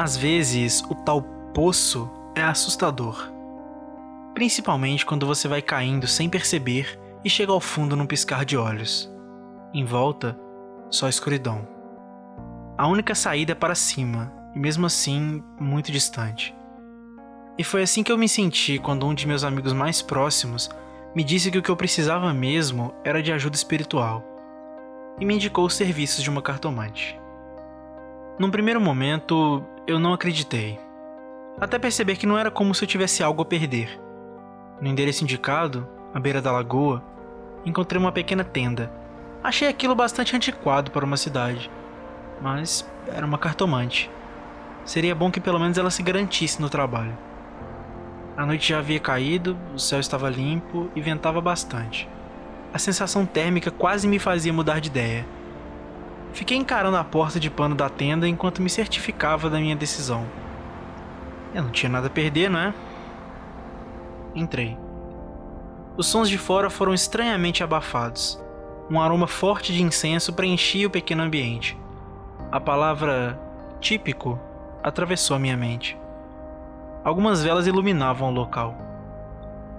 Às vezes, o tal poço é assustador. Principalmente quando você vai caindo sem perceber e chega ao fundo num piscar de olhos. Em volta, só escuridão. A única saída é para cima, e mesmo assim, muito distante. E foi assim que eu me senti quando um de meus amigos mais próximos me disse que o que eu precisava mesmo era de ajuda espiritual e me indicou os serviços de uma cartomante. Num primeiro momento, eu não acreditei, até perceber que não era como se eu tivesse algo a perder. No endereço indicado, à beira da lagoa, encontrei uma pequena tenda. Achei aquilo bastante antiquado para uma cidade, mas era uma cartomante. Seria bom que pelo menos ela se garantisse no trabalho. A noite já havia caído, o céu estava limpo e ventava bastante. A sensação térmica quase me fazia mudar de ideia. Fiquei encarando a porta de pano da tenda enquanto me certificava da minha decisão. Eu não tinha nada a perder, não é? Entrei. Os sons de fora foram estranhamente abafados. Um aroma forte de incenso preenchia o pequeno ambiente. A palavra típico atravessou a minha mente. Algumas velas iluminavam o local.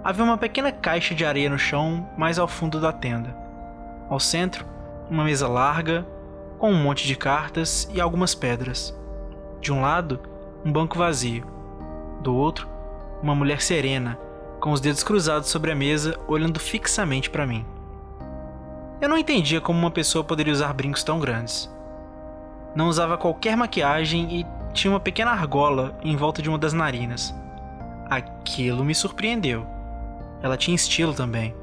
Havia uma pequena caixa de areia no chão, mais ao fundo da tenda. Ao centro, uma mesa larga, com um monte de cartas e algumas pedras. De um lado, um banco vazio. Do outro, uma mulher serena, com os dedos cruzados sobre a mesa, olhando fixamente para mim. Eu não entendia como uma pessoa poderia usar brincos tão grandes. Não usava qualquer maquiagem e tinha uma pequena argola em volta de uma das narinas. Aquilo me surpreendeu. Ela tinha estilo também.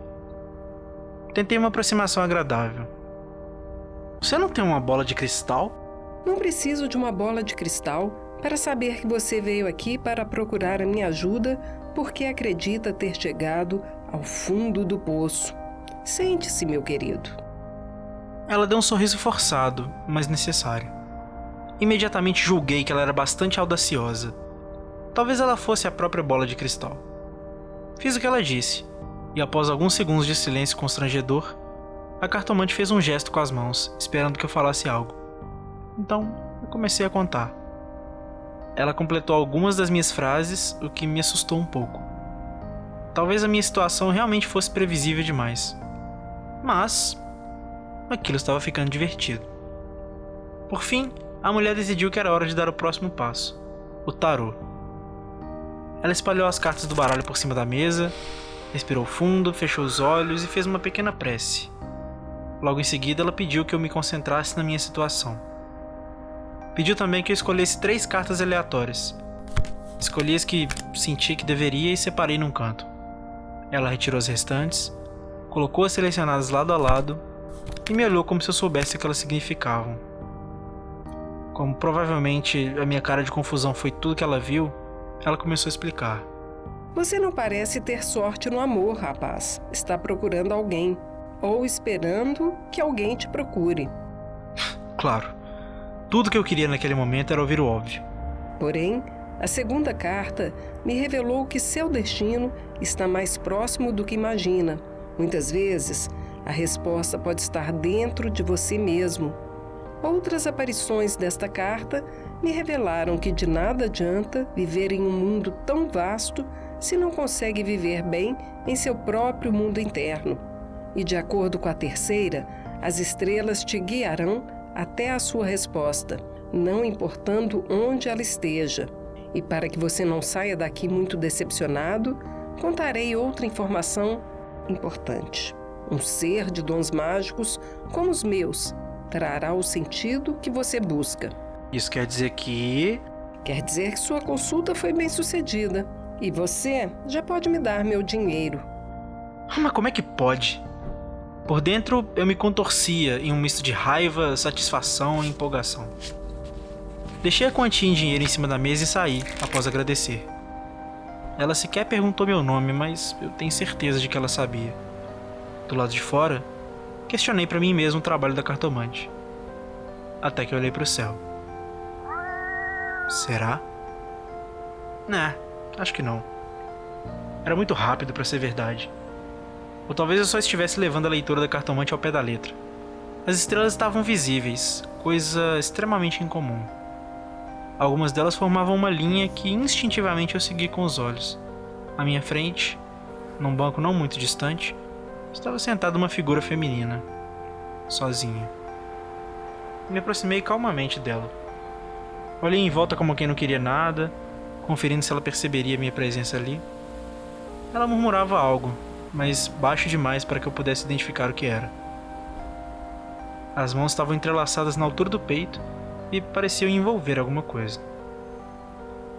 Tentei uma aproximação agradável. Você não tem uma bola de cristal? Não preciso de uma bola de cristal para saber que você veio aqui para procurar a minha ajuda porque acredita ter chegado ao fundo do poço. Sente-se, meu querido. Ela deu um sorriso forçado, mas necessário. Imediatamente julguei que ela era bastante audaciosa. Talvez ela fosse a própria bola de cristal. Fiz o que ela disse, e após alguns segundos de silêncio constrangedor, a cartomante fez um gesto com as mãos, esperando que eu falasse algo. Então, eu comecei a contar. Ela completou algumas das minhas frases, o que me assustou um pouco. Talvez a minha situação realmente fosse previsível demais. Mas aquilo estava ficando divertido. Por fim, a mulher decidiu que era hora de dar o próximo passo: o tarô. Ela espalhou as cartas do baralho por cima da mesa, respirou fundo, fechou os olhos e fez uma pequena prece. Logo em seguida, ela pediu que eu me concentrasse na minha situação. Pediu também que eu escolhesse três cartas aleatórias. Escolhi as que senti que deveria e separei num canto. Ela retirou as restantes, colocou as selecionadas lado a lado e me olhou como se eu soubesse o que elas significavam. Como provavelmente a minha cara de confusão foi tudo que ela viu, ela começou a explicar. Você não parece ter sorte no amor, rapaz. Está procurando alguém. Ou esperando que alguém te procure. Claro. Tudo que eu queria naquele momento era ouvir o óbvio. Porém, a segunda carta me revelou que seu destino está mais próximo do que imagina. Muitas vezes, a resposta pode estar dentro de você mesmo. Outras aparições desta carta me revelaram que de nada adianta viver em um mundo tão vasto se não consegue viver bem em seu próprio mundo interno. E de acordo com a terceira, as estrelas te guiarão até a sua resposta, não importando onde ela esteja. E para que você não saia daqui muito decepcionado, contarei outra informação importante. Um ser de dons mágicos como os meus trará o sentido que você busca. Isso quer dizer que. Quer dizer que sua consulta foi bem sucedida. E você já pode me dar meu dinheiro. Ah, mas como é que pode? Por dentro, eu me contorcia em um misto de raiva, satisfação e empolgação. Deixei a quantia em dinheiro em cima da mesa e saí, após agradecer. Ela sequer perguntou meu nome, mas eu tenho certeza de que ela sabia. Do lado de fora, questionei para mim mesmo o trabalho da cartomante. Até que olhei para o céu. Será? Né, acho que não. Era muito rápido para ser verdade. Ou talvez eu só estivesse levando a leitura da cartomante ao pé da letra. As estrelas estavam visíveis, coisa extremamente incomum. Algumas delas formavam uma linha que instintivamente eu segui com os olhos. À minha frente, num banco não muito distante, estava sentada uma figura feminina, sozinha. Me aproximei calmamente dela. Olhei em volta como quem não queria nada, conferindo se ela perceberia minha presença ali. Ela murmurava algo, mas baixo demais para que eu pudesse identificar o que era. As mãos estavam entrelaçadas na altura do peito e pareciam envolver alguma coisa.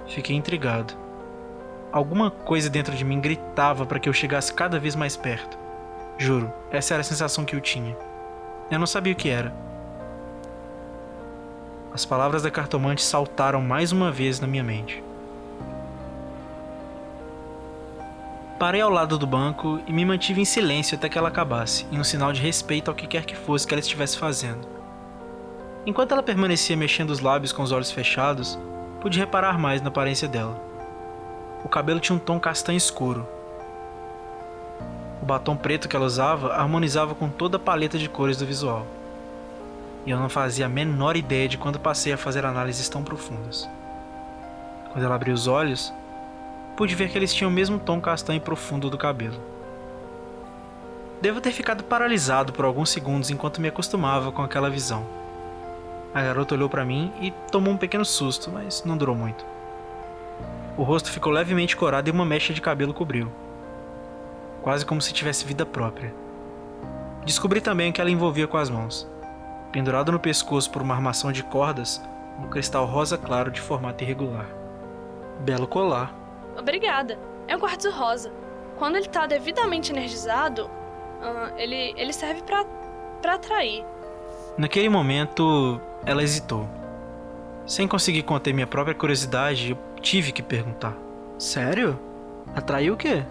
Fiquei intrigado. Alguma coisa dentro de mim gritava para que eu chegasse cada vez mais perto. Juro, essa era a sensação que eu tinha. Eu não sabia o que era. As palavras da cartomante saltaram mais uma vez na minha mente. Parei ao lado do banco e me mantive em silêncio até que ela acabasse, em um sinal de respeito ao que quer que fosse que ela estivesse fazendo. Enquanto ela permanecia mexendo os lábios com os olhos fechados, pude reparar mais na aparência dela. O cabelo tinha um tom castanho escuro. O batom preto que ela usava harmonizava com toda a paleta de cores do visual. E eu não fazia a menor ideia de quando passei a fazer análises tão profundas. Quando ela abriu os olhos, pude ver que eles tinham o mesmo tom castanho profundo do cabelo. Devo ter ficado paralisado por alguns segundos enquanto me acostumava com aquela visão. A garota olhou para mim e tomou um pequeno susto, mas não durou muito. O rosto ficou levemente corado e uma mecha de cabelo cobriu, quase como se tivesse vida própria. Descobri também que ela envolvia com as mãos, pendurado no pescoço por uma armação de cordas, um cristal rosa claro de formato irregular. Belo colar, Obrigada. É um quartzo rosa. Quando ele tá devidamente energizado, uh, ele, ele serve para pra atrair. Naquele momento, ela hesitou. Sem conseguir conter minha própria curiosidade, eu tive que perguntar: Sério? Atraiu o quê?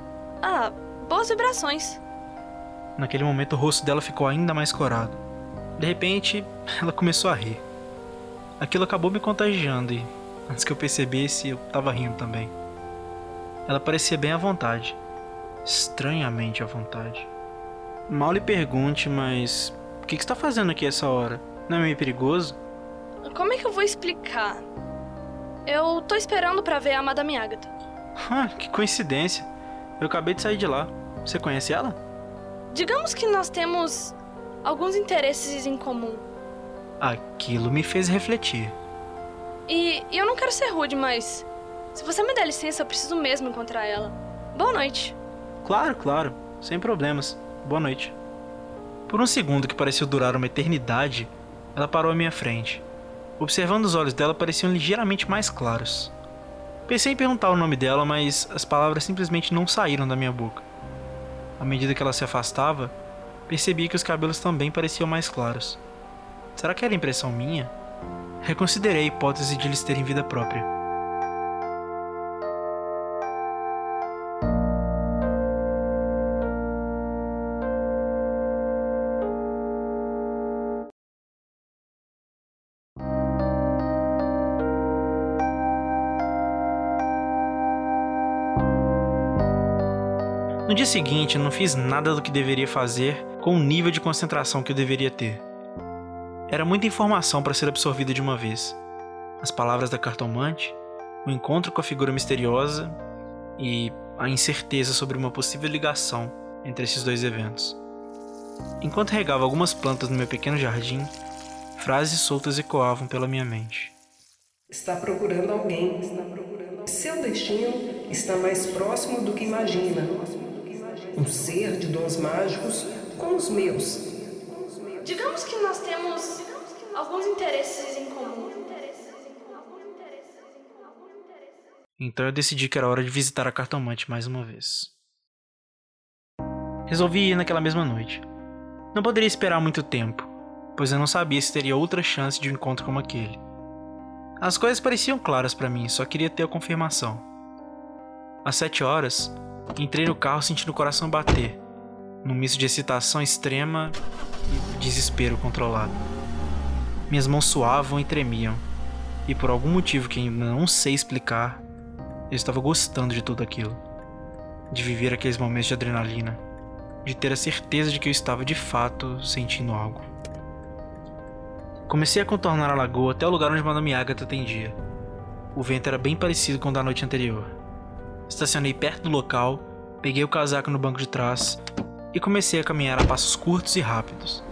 Ah, boas vibrações. Naquele momento, o rosto dela ficou ainda mais corado. De repente, ela começou a rir. Aquilo acabou me contagiando e, antes que eu percebesse, eu tava rindo também. Ela parecia bem à vontade. Estranhamente à vontade. Mal lhe pergunte, mas. O que, que está fazendo aqui essa hora? Não é meio perigoso? Como é que eu vou explicar? Eu tô esperando para ver a Madame Agatha. Ah, que coincidência. Eu acabei de sair de lá. Você conhece ela? Digamos que nós temos alguns interesses em comum. Aquilo me fez refletir. E, e eu não quero ser rude, mas se você me der licença, eu preciso mesmo encontrar ela. Boa noite. Claro, claro. Sem problemas. Boa noite. Por um segundo que pareceu durar uma eternidade, ela parou à minha frente. Observando os olhos dela pareciam ligeiramente mais claros. Pensei em perguntar o nome dela, mas as palavras simplesmente não saíram da minha boca. À medida que ela se afastava, percebi que os cabelos também pareciam mais claros. Será que era impressão minha? Reconsiderei a hipótese de eles terem vida própria. No dia seguinte, não fiz nada do que deveria fazer com o nível de concentração que eu deveria ter. Era muita informação para ser absorvida de uma vez. As palavras da cartomante, o encontro com a figura misteriosa e a incerteza sobre uma possível ligação entre esses dois eventos. Enquanto regava algumas plantas no meu pequeno jardim, frases soltas ecoavam pela minha mente. Está procurando alguém. Está procurando. Seu destino está mais próximo do que imagina um ser de dons mágicos como os meus. Digamos que nós temos alguns interesses em comum. Então eu decidi que era hora de visitar a cartomante mais uma vez. Resolvi ir naquela mesma noite. Não poderia esperar muito tempo, pois eu não sabia se teria outra chance de um encontro como aquele. As coisas pareciam claras para mim, só queria ter a confirmação. Às sete horas, entrei no carro sentindo o coração bater, num misto de excitação extrema e desespero controlado. Minhas mãos suavam e tremiam, e por algum motivo que ainda não sei explicar, eu estava gostando de tudo aquilo. De viver aqueles momentos de adrenalina, de ter a certeza de que eu estava de fato sentindo algo. Comecei a contornar a lagoa até o lugar onde Madame Agatha atendia. O vento era bem parecido com o da noite anterior. Estacionei perto do local, peguei o casaco no banco de trás e comecei a caminhar a passos curtos e rápidos.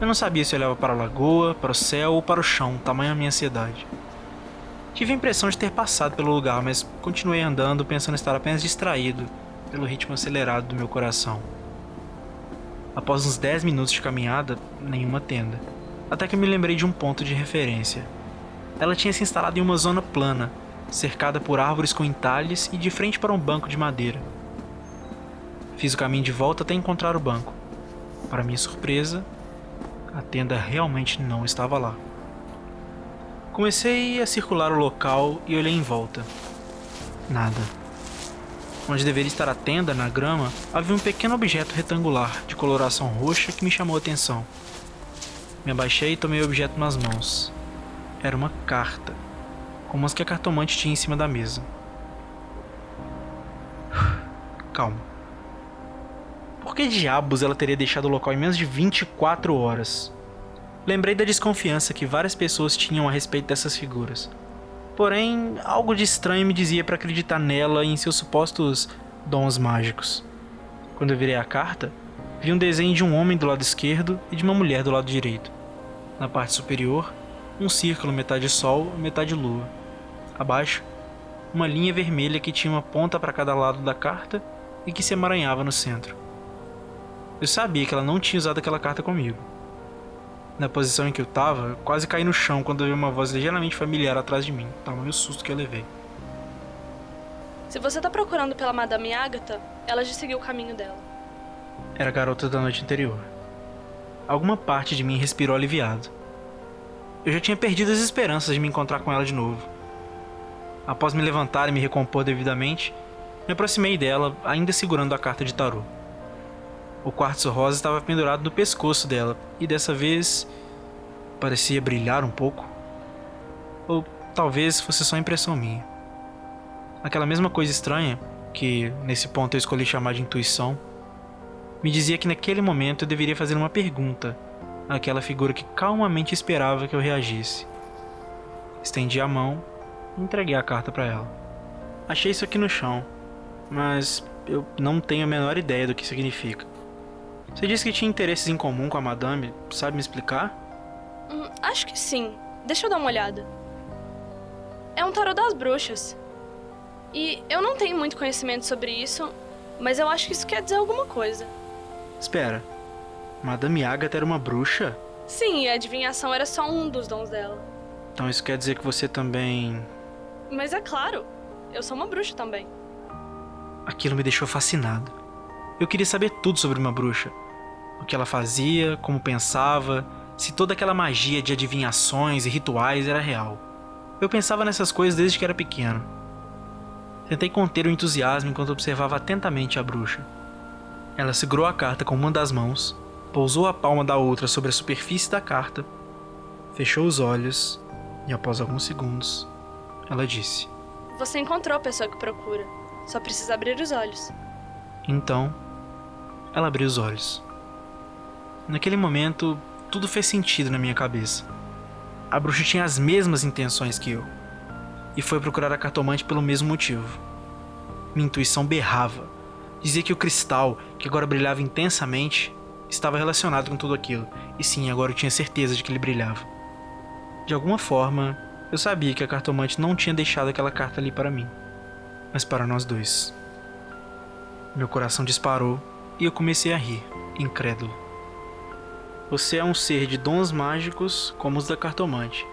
Eu não sabia se olhava para a lagoa, para o céu ou para o chão, tamanha a minha ansiedade. Tive a impressão de ter passado pelo lugar, mas continuei andando pensando estar apenas distraído pelo ritmo acelerado do meu coração. Após uns 10 minutos de caminhada, nenhuma tenda até que me lembrei de um ponto de referência. Ela tinha se instalado em uma zona plana, cercada por árvores com entalhes e de frente para um banco de madeira. Fiz o caminho de volta até encontrar o banco. Para minha surpresa, a tenda realmente não estava lá. Comecei a circular o local e olhei em volta. Nada. Onde deveria estar a tenda, na grama, havia um pequeno objeto retangular de coloração roxa que me chamou a atenção. Me abaixei e tomei o objeto nas mãos. Era uma carta, como as que a cartomante tinha em cima da mesa. Calma. Por que diabos ela teria deixado o local em menos de 24 horas? Lembrei da desconfiança que várias pessoas tinham a respeito dessas figuras. Porém, algo de estranho me dizia para acreditar nela e em seus supostos dons mágicos. Quando eu virei a carta, vi um desenho de um homem do lado esquerdo e de uma mulher do lado direito. Na parte superior, um círculo metade sol metade lua. Abaixo, uma linha vermelha que tinha uma ponta para cada lado da carta e que se emaranhava no centro. Eu sabia que ela não tinha usado aquela carta comigo. Na posição em que eu estava, quase caí no chão quando ouvi uma voz ligeiramente familiar atrás de mim, tamanho susto que eu levei. Se você está procurando pela Madame Agatha, ela já seguiu o caminho dela. Era a garota da noite anterior. Alguma parte de mim respirou aliviado. Eu já tinha perdido as esperanças de me encontrar com ela de novo. Após me levantar e me recompor devidamente, me aproximei dela, ainda segurando a carta de tarô. O quartzo rosa estava pendurado no pescoço dela e dessa vez parecia brilhar um pouco. Ou talvez fosse só impressão minha. Aquela mesma coisa estranha, que nesse ponto eu escolhi chamar de intuição, me dizia que naquele momento eu deveria fazer uma pergunta àquela figura que calmamente esperava que eu reagisse. Estendi a mão entreguei a carta para ela. Achei isso aqui no chão, mas eu não tenho a menor ideia do que significa. Você disse que tinha interesses em comum com a madame, sabe me explicar? Hum, acho que sim. Deixa eu dar uma olhada. É um tarô das bruxas. E eu não tenho muito conhecimento sobre isso, mas eu acho que isso quer dizer alguma coisa. Espera. Madame Agatha era uma bruxa? Sim, e a adivinhação era só um dos dons dela. Então isso quer dizer que você também. Mas é claro, eu sou uma bruxa também. Aquilo me deixou fascinado. Eu queria saber tudo sobre uma bruxa. O que ela fazia, como pensava, se toda aquela magia de adivinhações e rituais era real. Eu pensava nessas coisas desde que era pequeno. Tentei conter o entusiasmo enquanto observava atentamente a bruxa. Ela segurou a carta com uma das mãos, pousou a palma da outra sobre a superfície da carta, fechou os olhos e, após alguns segundos, ela disse: Você encontrou a pessoa que procura. Só precisa abrir os olhos. Então, ela abriu os olhos. Naquele momento, tudo fez sentido na minha cabeça. A bruxa tinha as mesmas intenções que eu e foi procurar a cartomante pelo mesmo motivo. Minha intuição berrava Dizia que o cristal, que agora brilhava intensamente, estava relacionado com tudo aquilo, e sim, agora eu tinha certeza de que ele brilhava. De alguma forma, eu sabia que a cartomante não tinha deixado aquela carta ali para mim, mas para nós dois. Meu coração disparou e eu comecei a rir, incrédulo. Você é um ser de dons mágicos como os da cartomante,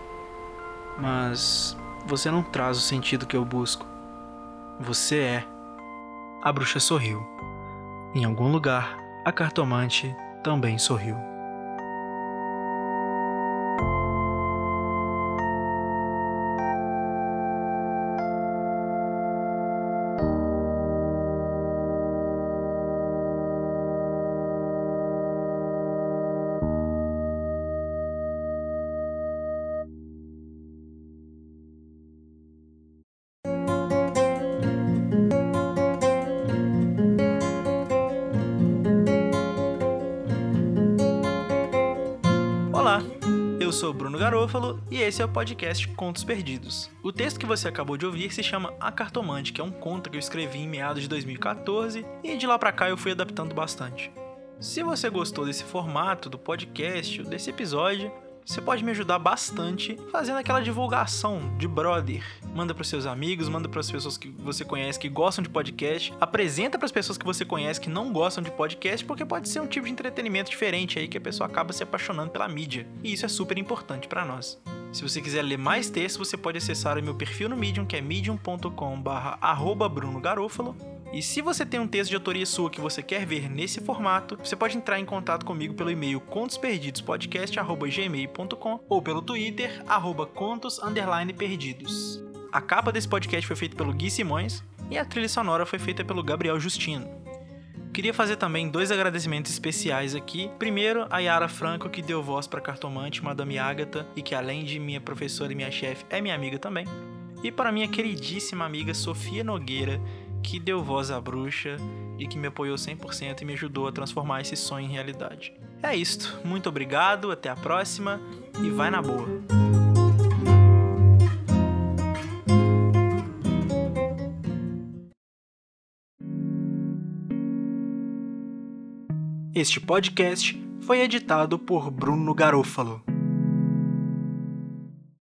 mas você não traz o sentido que eu busco. Você é. A bruxa sorriu. Em algum lugar, a cartomante também sorriu. Olá, eu sou Bruno Garofalo e esse é o podcast Contos Perdidos. O texto que você acabou de ouvir se chama A Cartomante, que é um conto que eu escrevi em meados de 2014 e de lá pra cá eu fui adaptando bastante. Se você gostou desse formato do podcast desse episódio, você pode me ajudar bastante fazendo aquela divulgação de brother. Manda para seus amigos, manda para as pessoas que você conhece que gostam de podcast, apresenta para as pessoas que você conhece que não gostam de podcast, porque pode ser um tipo de entretenimento diferente aí que a pessoa acaba se apaixonando pela mídia. E isso é super importante para nós. Se você quiser ler mais textos, você pode acessar o meu perfil no Medium, que é medium.com/brunogarofalo. E se você tem um texto de autoria sua que você quer ver nesse formato, você pode entrar em contato comigo pelo e-mail contosperdidospodcast@gmail.com ou pelo Twitter @contos_perdidos. A capa desse podcast foi feita pelo Gui Simões e a trilha sonora foi feita pelo Gabriel Justino. Queria fazer também dois agradecimentos especiais aqui. Primeiro, a Yara Franco, que deu voz para Cartomante, Madame Agatha, e que além de minha professora e minha chefe, é minha amiga também. E para minha queridíssima amiga Sofia Nogueira, que deu voz à bruxa e que me apoiou 100% e me ajudou a transformar esse sonho em realidade. É isto. Muito obrigado, até a próxima e vai na boa. Este podcast foi editado por Bruno Garofalo.